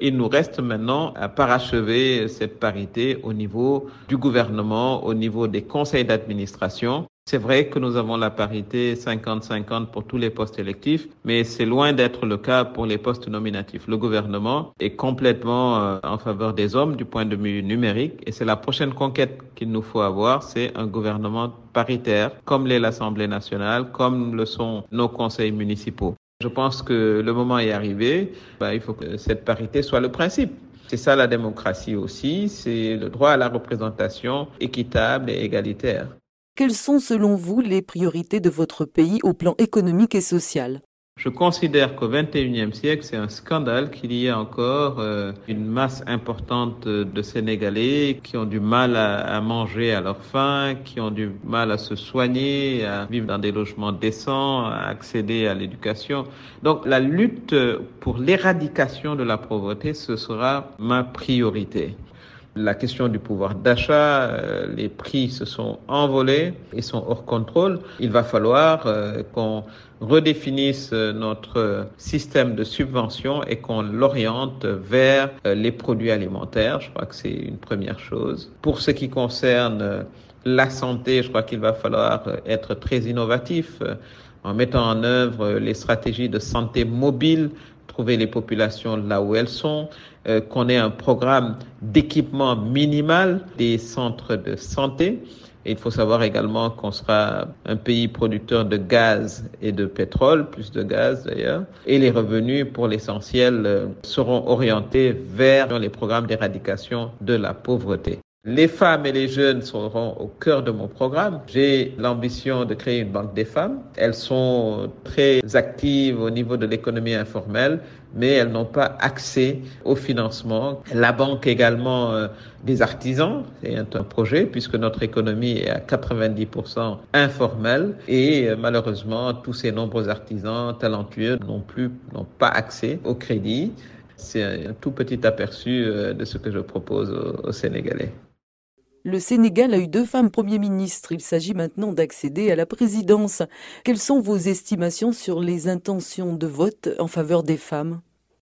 Il nous reste maintenant à parachever cette parité au niveau du gouvernement, au niveau des conseils d'administration. C'est vrai que nous avons la parité 50-50 pour tous les postes électifs, mais c'est loin d'être le cas pour les postes nominatifs. Le gouvernement est complètement euh, en faveur des hommes du point de vue numérique et c'est la prochaine conquête qu'il nous faut avoir, c'est un gouvernement paritaire comme l'est l'Assemblée nationale, comme le sont nos conseils municipaux. Je pense que le moment est arrivé. Ben, il faut que cette parité soit le principe. C'est ça la démocratie aussi, c'est le droit à la représentation équitable et égalitaire. Quelles sont selon vous les priorités de votre pays au plan économique et social? Je considère qu'au XXIe siècle, c'est un scandale qu'il y ait encore euh, une masse importante de Sénégalais qui ont du mal à, manger à leur faim, qui ont du mal à se soigner, à vivre dans des logements décents, à accéder à l'éducation. Donc la lutte pour l'éradication de la pauvreté, ce sera ma priorité la question du pouvoir d'achat, euh, les prix se sont envolés et sont hors contrôle. Il va falloir euh, qu'on redéfinisse notre système de subvention et qu'on l'oriente vers euh, les produits alimentaires. Je crois que c'est une première chose. Pour ce qui concerne la santé, je crois qu'il va falloir être très innovatif en mettant en œuvre les stratégies de santé mobile trouver les populations là où elles sont, euh, qu'on ait un programme d'équipement minimal des centres de santé. Et il faut savoir également qu'on sera un pays producteur de gaz et de pétrole, plus de gaz d'ailleurs. Et les revenus, pour l'essentiel, euh, seront orientés vers les programmes d'éradication de la pauvreté. Les femmes et les jeunes seront au cœur de mon programme. J'ai l'ambition de créer une banque des femmes. Elles sont très actives au niveau de l'économie informelle, mais elles n'ont pas accès au financement. La banque également euh, des artisans, c'est un projet puisque notre économie est à 90% informelle et euh, malheureusement tous ces nombreux artisans talentueux n'ont plus, n'ont pas accès au crédit. C'est un tout petit aperçu euh, de ce que je propose aux Sénégalais. Le Sénégal a eu deux femmes Premier ministre. Il s'agit maintenant d'accéder à la présidence. Quelles sont vos estimations sur les intentions de vote en faveur des femmes?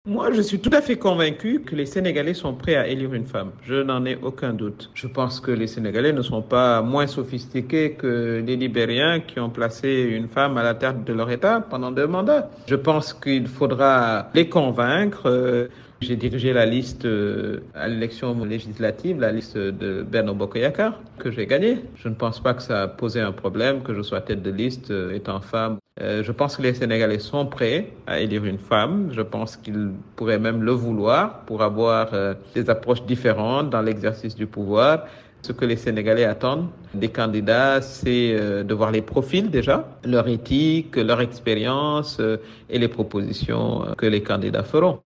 Moi, je suis tout à fait convaincu que les Sénégalais sont prêts à élire une femme. Je n'en ai aucun doute. Je pense que les Sénégalais ne sont pas moins sophistiqués que les Libériens qui ont placé une femme à la tête de leur État pendant deux mandats. Je pense qu'il faudra les convaincre. J'ai dirigé la liste euh, à l'élection législative, la liste de Bernard Bokoyakar, que j'ai gagné. Je ne pense pas que ça a posé un problème que je sois tête de liste euh, étant femme. Euh, je pense que les Sénégalais sont prêts à élire une femme. Je pense qu'ils pourraient même le vouloir pour avoir des approches différentes dans l'exercice du pouvoir. Ce que les Sénégalais attendent des candidats, c'est de voir les profils déjà, leur éthique, leur expérience et les propositions que les candidats feront.